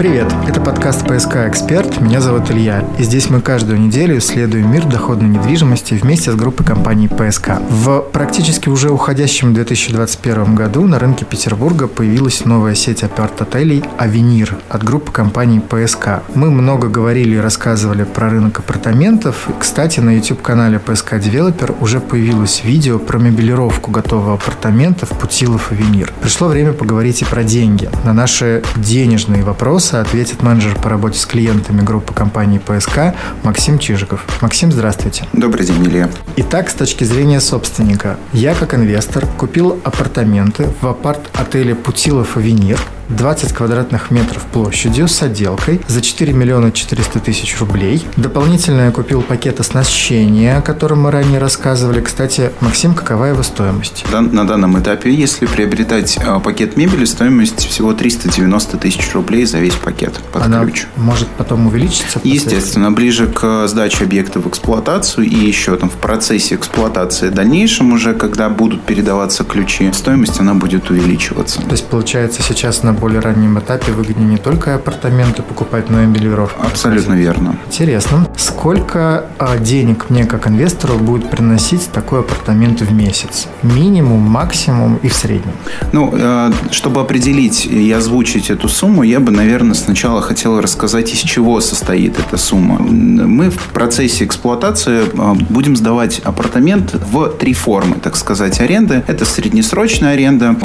Привет, это подкаст «ПСК Эксперт», меня зовут Илья, и здесь мы каждую неделю исследуем мир доходной недвижимости вместе с группой компаний «ПСК». В практически уже уходящем 2021 году на рынке Петербурга появилась новая сеть апарт-отелей «Авенир» от группы компаний «ПСК». Мы много говорили и рассказывали про рынок апартаментов. Кстати, на YouTube-канале «ПСК Девелопер» уже появилось видео про мебелировку готового апартамента в Путилов «Авенир». Пришло время поговорить и про деньги. На наши денежные вопросы вопроса ответит менеджер по работе с клиентами группы компании ПСК Максим Чижиков. Максим, здравствуйте. Добрый день, Илья. Итак, с точки зрения собственника, я как инвестор купил апартаменты в апарт-отеле Путилов Авенир 20 квадратных метров площадью с отделкой за 4 миллиона 400 тысяч рублей. Дополнительно я купил пакет оснащения, о котором мы ранее рассказывали. Кстати, Максим, какова его стоимость? На данном этапе, если приобретать а, пакет мебели, стоимость всего 390 тысяч рублей за весь пакет под Она ключ. может потом увеличиться? Естественно, ближе к сдаче объекта в эксплуатацию и еще там в процессе эксплуатации в дальнейшем уже, когда будут передаваться ключи, стоимость она будет увеличиваться. То есть, получается, сейчас на более раннем этапе выгоднее не только апартаменты покупать, но и мебелировку. Абсолютно верно. Интересно. Сколько а, денег мне как инвестору будет приносить такой апартамент в месяц? Минимум, максимум и в среднем? Ну, э, чтобы определить и озвучить эту сумму, я бы, наверное, сначала хотел рассказать, из чего состоит эта сумма. Мы в процессе эксплуатации э, будем сдавать апартамент в три формы, так сказать, аренды. Это среднесрочная аренда,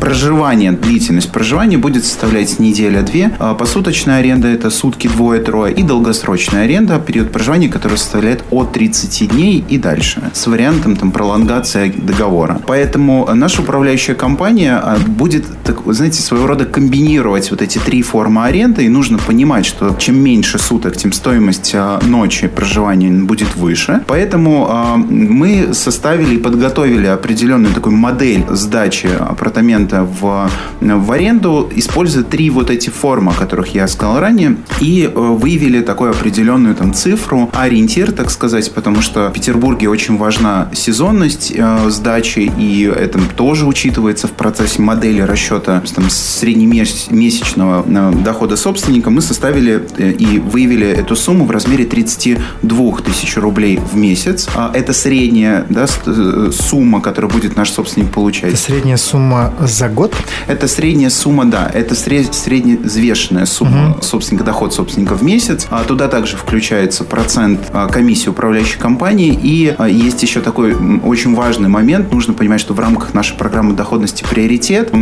проживание, длительность проживания проживания будет составлять неделя-две. А посуточная аренда – это сутки, двое-трое. И долгосрочная аренда – период проживания, который составляет от 30 дней и дальше. С вариантом там, пролонгации договора. Поэтому наша управляющая компания а, будет, так, знаете, своего рода комбинировать вот эти три формы аренды. И нужно понимать, что чем меньше суток, тем стоимость а, ночи проживания будет выше. Поэтому мы составили и подготовили определенную такую модель сдачи апартамента в, в аренду, используя три вот эти формы, о которых я сказал ранее, и э, выявили такую определенную там цифру, ориентир, так сказать, потому что в Петербурге очень важна сезонность э, сдачи, и это тоже учитывается в процессе модели расчета там, среднемесячного э, дохода собственника. Мы составили э, и выявили эту сумму в размере 32 тысяч рублей в месяц. А это средняя да, э, сумма, которую будет наш собственник получать. Это средняя сумма за год? Это средняя сумма да, это сред, средневзвешенная сумма угу. собственника, доход собственника в месяц. А туда также включается процент а, комиссии управляющей компании. И а, есть еще такой очень важный момент. Нужно понимать, что в рамках нашей программы доходности приоритет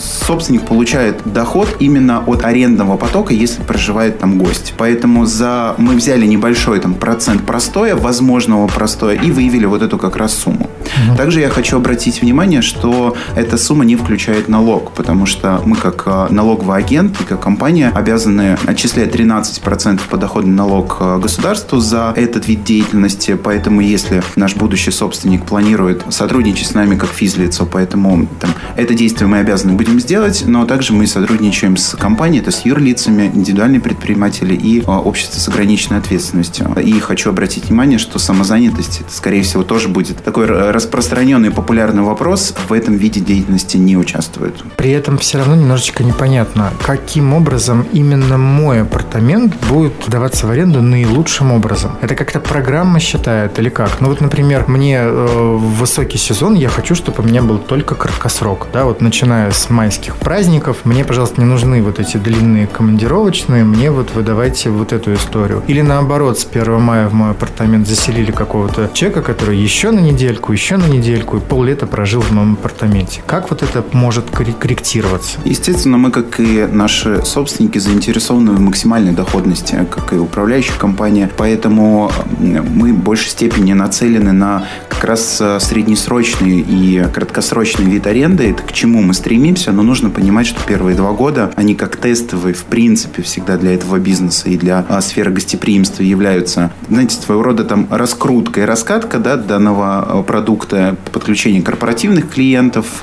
собственник получает доход именно от арендного потока, если проживает там гость. Поэтому за мы взяли небольшой там процент простоя, возможного простоя, и выявили вот эту как раз сумму. Угу. Также я хочу обратить внимание, что эта сумма не включает налог, потому что мы как э, налоговый агент и как компания обязаны отчислять 13% подоходный налог э, государству за этот вид деятельности. Поэтому если наш будущий собственник планирует сотрудничать с нами как физлицо, поэтому там, это действие мы обязаны будем сделать, но также мы сотрудничаем с компанией, это с юрлицами, индивидуальные предприниматели и э, общество с ограниченной ответственностью. И хочу обратить внимание, что самозанятость, это, скорее всего, тоже будет такой распространенный популярный вопрос, в этом виде деятельности не участвует. При этом все равно немножечко непонятно, каким образом именно мой апартамент будет даваться в аренду наилучшим образом. Это как-то программа считает или как? Ну вот, например, мне э, высокий сезон я хочу, чтобы у меня был только краткосрок. Да, вот начиная с майских праздников, мне, пожалуйста, не нужны вот эти длинные командировочные, мне вот вы давайте вот эту историю. Или наоборот, с 1 мая в мой апартамент заселили какого-то человека, который еще на недельку, еще на недельку и поллета прожил в моем апартаменте. Как вот это может корректироваться? Естественно, мы, как и наши собственники, заинтересованы в максимальной доходности, как и управляющая компания. Поэтому мы в большей степени нацелены на как раз э, среднесрочный и краткосрочный вид аренды. Это к чему мы стремимся, но нужно понимать, что первые два года, они как тестовые, в принципе, всегда для этого бизнеса и для а, сферы гостеприимства являются, знаете, своего рода там раскрутка и раскатка да, данного э, продукта продукты подключения корпоративных клиентов,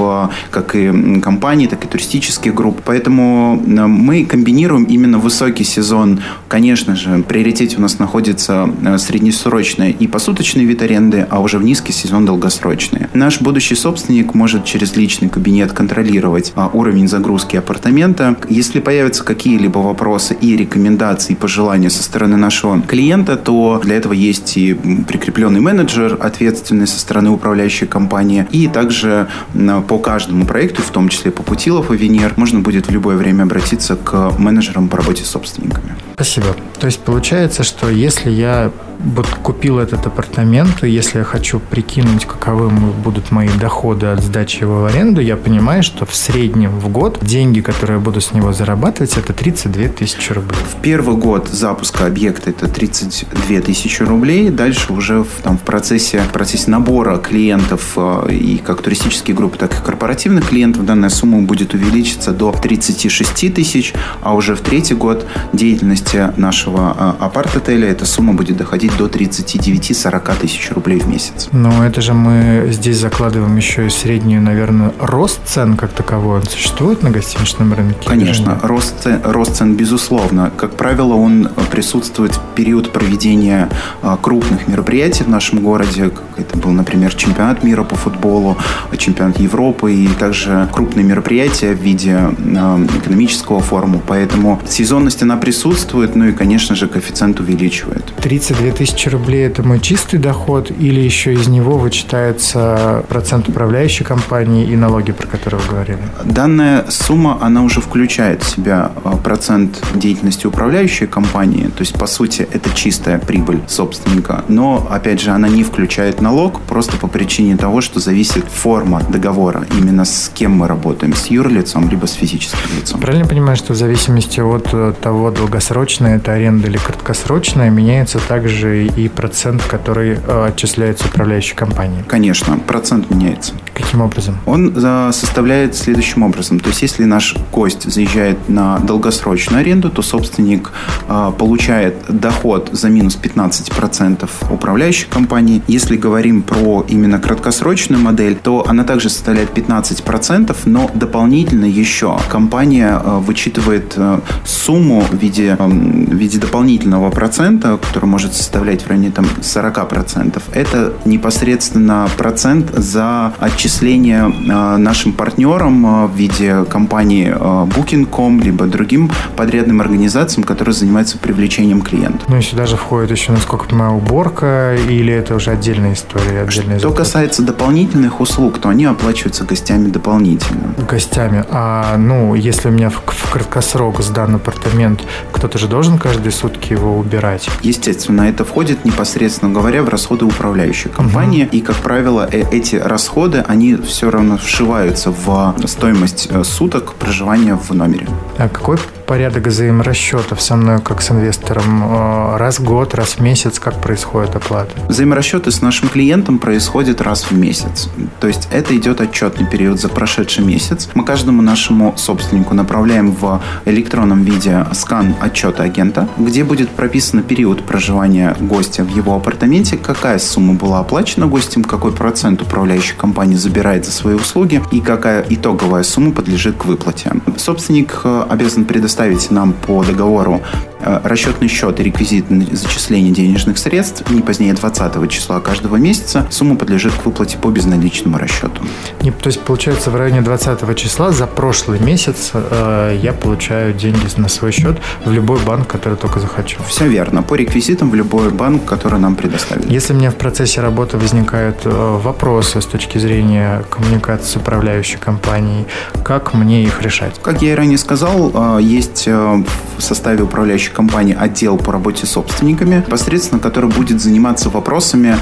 как и компаний, так и туристических групп. Поэтому мы комбинируем именно высокий сезон. Конечно же, в приоритете у нас находится среднесрочный и посуточный вид аренды, а уже в низкий сезон долгосрочные. Наш будущий собственник может через личный кабинет контролировать уровень загрузки апартамента. Если появятся какие-либо вопросы и рекомендации, и пожелания со стороны нашего клиента, то для этого есть и прикрепленный менеджер, ответственный со стороны управляющей компании. И также по каждому проекту, в том числе по Путилов и Венер, можно будет в любое время обратиться к менеджерам по работе с собственниками. Спасибо. То есть получается, что если я вот купил этот апартамент, и если я хочу прикинуть, каковы будут мои доходы от сдачи его в аренду, я понимаю, что в среднем в год деньги, которые я буду с него зарабатывать, это 32 тысячи рублей. В первый год запуска объекта это 32 тысячи рублей. Дальше уже в, там, в, процессе, в процессе набора клиентов э, и как туристические группы, так и корпоративных клиентов данная сумма будет увеличиться до 36 тысяч, а уже в третий год деятельности нашего э, апарт-отеля эта сумма будет доходить доходить до 39-40 тысяч рублей в месяц. Но это же мы здесь закладываем еще и среднюю, наверное, рост цен как таковой. Он существует на гостиничном рынке? Конечно, рост цен, рост цен безусловно. Как правило, он присутствует в период проведения а, крупных мероприятий в нашем городе. Как это был, например, чемпионат мира по футболу, чемпионат Европы и также крупные мероприятия в виде а, экономического форума. Поэтому сезонность она присутствует, ну и, конечно же, коэффициент увеличивает. 32 тысячи рублей – это мой чистый доход или еще из него вычитается процент управляющей компании и налоги, про которые вы говорили? Данная сумма, она уже включает в себя а, процент деятельности управляющей компании, то есть, по сути, это чистая прибыль собственника, но, опять же, она не включает налог просто по причине того, что зависит форма договора, именно с кем мы работаем, с юрлицом, либо с физическим лицом. Правильно понимаю, что в зависимости от э, того, долгосрочная это аренда или краткосрочная, меняется также и процент, который э, отчисляется управляющей компанией? Конечно, процент меняется. Каким образом? Он э, составляет следующим образом. То есть, если наш гость заезжает на долгосрочную аренду, то собственник э, получает доход за минус 15% управляющей компании. Если говорим про именно краткосрочную модель, то она также составляет 15%, но дополнительно еще компания вычитывает сумму в виде, эм, в виде дополнительного процента, который может составлять составлять в районе там, 40%. Это непосредственно процент за отчисление э, нашим партнерам э, в виде компании э, Booking.com, либо другим подрядным организациям, которые занимаются привлечением клиентов. Ну и сюда же входит еще, насколько я понимаю, уборка, или это уже отдельная история? Отдельная Что касается дополнительных услуг, то они оплачиваются гостями дополнительно. Гостями. А, ну, если у меня в, в краткосрок сдан апартамент, кто-то же должен каждые сутки его убирать? Естественно, это входит непосредственно говоря в расходы управляющей компании. Угу. И, как правило, э, эти расходы, они все равно вшиваются в стоимость э, суток проживания в номере. А какой порядок взаиморасчетов со мной как с инвестором? Э, раз в год, раз в месяц, как происходит оплата? Взаиморасчеты с нашим клиентом происходят раз в месяц. То есть это идет отчетный период за прошедший месяц. Мы каждому нашему собственнику направляем в электронном виде скан отчета агента, где будет прописан период проживания гостя в его апартаменте, какая сумма была оплачена гостем, какой процент управляющей компании забирает за свои услуги и какая итоговая сумма подлежит к выплате. Собственник э, обязан предоставить нам по договору расчетный счет и реквизит зачисления денежных средств не позднее 20 числа каждого месяца. Сумма подлежит к выплате по безналичному расчету. Не, то есть, получается, в районе 20 числа за прошлый месяц э, я получаю деньги на свой счет в любой банк, который только захочу. Все верно. По реквизитам в любой банк, который нам предоставит. Если мне в процессе работы возникают э, вопросы с точки зрения коммуникации с управляющей компанией, как мне их решать? Как я и ранее сказал, э, есть есть э, в составе управляющей компании отдел по работе с собственниками, непосредственно который будет заниматься вопросами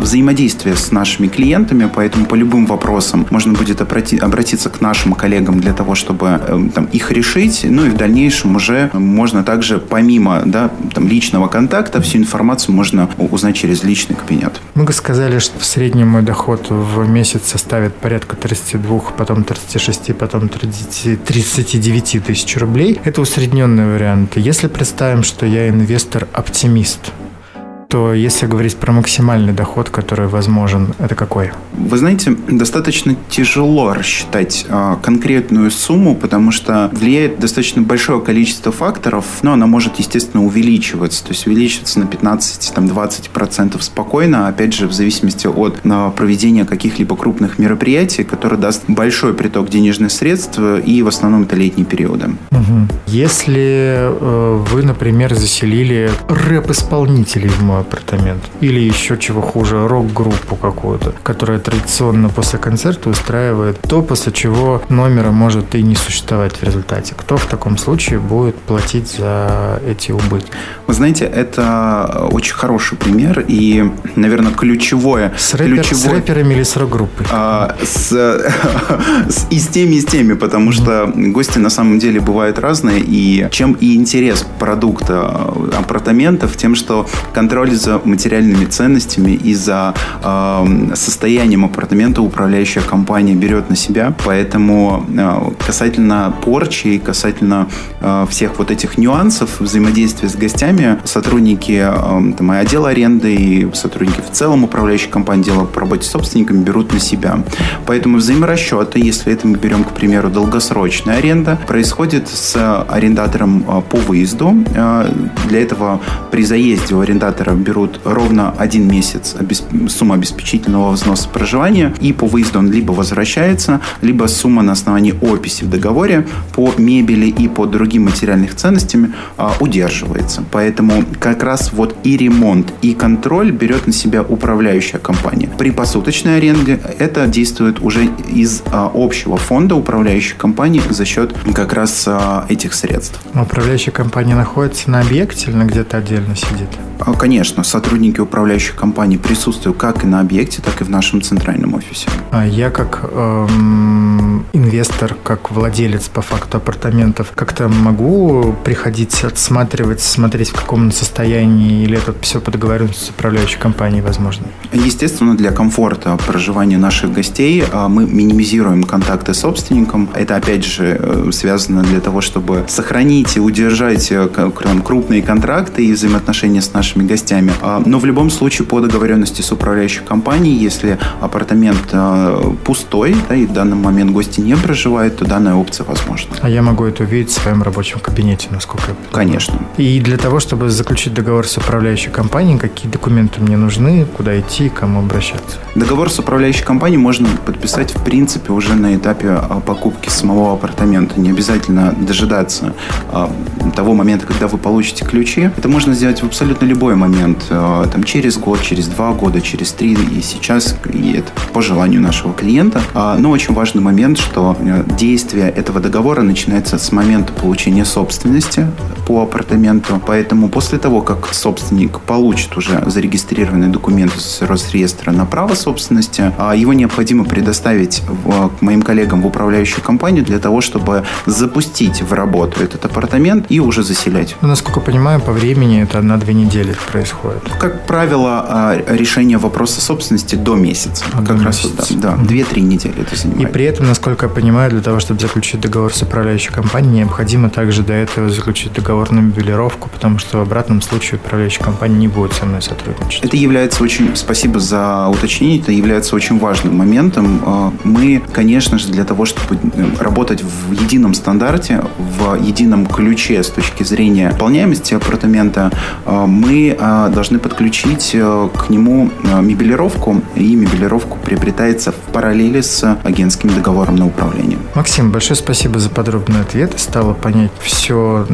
взаимодействия с нашими клиентами, поэтому по любым вопросам можно будет обратиться к нашим коллегам для того, чтобы э, там, их решить, ну и в дальнейшем уже можно также помимо да, там, личного контакта всю информацию можно узнать через личный кабинет. Мы сказали, что в среднем мой доход в месяц составит порядка 32, потом 36, потом 30, 39 тысяч рублей. Это усредненный вариант. Если представим, что я инвестор-оптимист, то если говорить про максимальный доход, который возможен, это какой? Вы знаете, достаточно тяжело рассчитать э, конкретную сумму, потому что влияет достаточно большое количество факторов, но она может, естественно, увеличиваться, то есть увеличиваться на 15-20% спокойно, опять же, в зависимости от э, проведения каких-либо крупных мероприятий, которые даст большой приток денежных средств, и в основном это летние периоды. Угу. Если э, вы, например, заселили рэп-исполнителей в мой апартамент, или еще чего хуже, рок-группу какую-то, которая традиционно после концерта устраивает то, после чего номера может и не существовать в результате. Кто в таком случае будет платить за эти убытки? Вы знаете, это очень хороший пример и, наверное, ключевое... С, рэпер, ключевое, с рэперами или с рок-группой? А, с, с, и с теми, и с теми, потому что гости на самом деле бывают разные, и чем и интерес продукта апартаментов, тем, что контроль за материальными ценностями и за э, состоянием апартамента управляющая компания берет на себя, поэтому э, касательно порчи, касательно э, всех вот этих нюансов взаимодействия с гостями, сотрудники э, там, и отдела аренды, и сотрудники в целом управляющей компании, дела по работе с собственниками берут на себя. Поэтому взаиморасчеты, если это мы берем, к примеру, долгосрочная аренда, происходит с арендатором э, по выезду. Э, для этого при заезде у арендатора берут ровно один месяц сумма обеспечительного взноса проживания, и по выезду он либо возвращается, либо сумма на основании описи в договоре по мебели и по другим материальным ценностям а, удерживается. Поэтому как раз вот и ремонт, и контроль берет на себя управляющая компания. При посуточной аренде это действует уже из а, общего фонда управляющей компании за счет как раз а, этих средств. Управляющая компания находится на объекте или где-то отдельно сидит? А, конечно, сотрудники управляющей компании присутствуют как и на объекте, так и в нашем центральном офисе. А я как эм, инвестор, как владелец по факту апартаментов, как-то могу приходить отсматривать, смотреть в каком состоянии, или это все по договоренности с управляющей компанией возможно? Естественно, для комфорта проживания наших гостей а, мы минимизируем контакты с собственником. Это, опять же, э, связано для того, чтобы сохранить и удержать э, крупные контракты и взаимоотношения с нашими гостями. А, но в любом случае по договоренности с управляющей компанией, если апартамент а, пустой, да, и в данный момент гости не проживают, то данная опция возможна. А я могу это увидеть в своем рабочем кабинете, насколько я понимаю? Конечно. И для того, чтобы заключить договор с управляющей компанией, какие документы мне нужны, куда идти, к кому обращаться? Договор с управляющей компанией можно подписать, в принципе, уже на этапе покупки самого апартамента. Не обязательно дожидаться того момента, когда вы получите ключи. Это можно сделать в абсолютно любой момент, э, там, через год, через два года, через три, и сейчас, и это по желанию нашего клиента. А, но очень важный момент, что э, действие этого договора начинается с момента получения собственности по апартаменту. Поэтому после того, как собственник получит уже зарегистрированный документ с Росреестра на право собственности, а, его необходимо предоставить моим коллегам в управляющую компанию для того, чтобы запустить в работу этот апартамент и уже заселять. Ну, насколько понимаю, по времени это на-две недели происходит. Как правило, а, решение вопроса собственности до месяца. А, как до раз месяца. да, да, две-три недели это занимает. И при этом, насколько я понимаю, для того, чтобы заключить договор с управляющей компанией, необходимо также до этого заключить договор на мебелировку, потому что в обратном случае управляющая компания не будет со мной сотрудничать. Это является очень, спасибо за уточнение, это является очень важным моментом. А, мы, конечно же, для того, чтобы э, работать в едином стандарте, в едином ключе с точки зрения выполняемости апартамента, мы а, должны подключить э, к нему э, мебелировку, и мебелировку приобретается в параллели с агентским договором на управление. Максим, большое спасибо за подробный ответ. Стало понять все,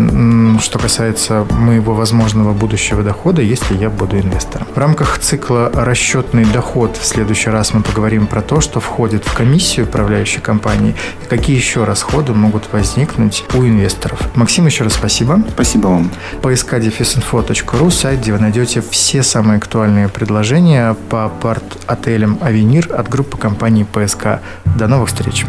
что касается моего возможного будущего дохода, если я буду инвестором. В рамках цикла «Расчетный доход» в следующий раз мы поговорим про то, что входит в комиссию управляющей компании и какие еще расходы могут возникнуть у инвесторов. Максим, еще раз спасибо. Спасибо вам. Поиска defisinfo.ru сайт, где вы найдете все самые актуальные предложения по апарт-отелям «Авенир» от группы компании ПСК. До новых встреч!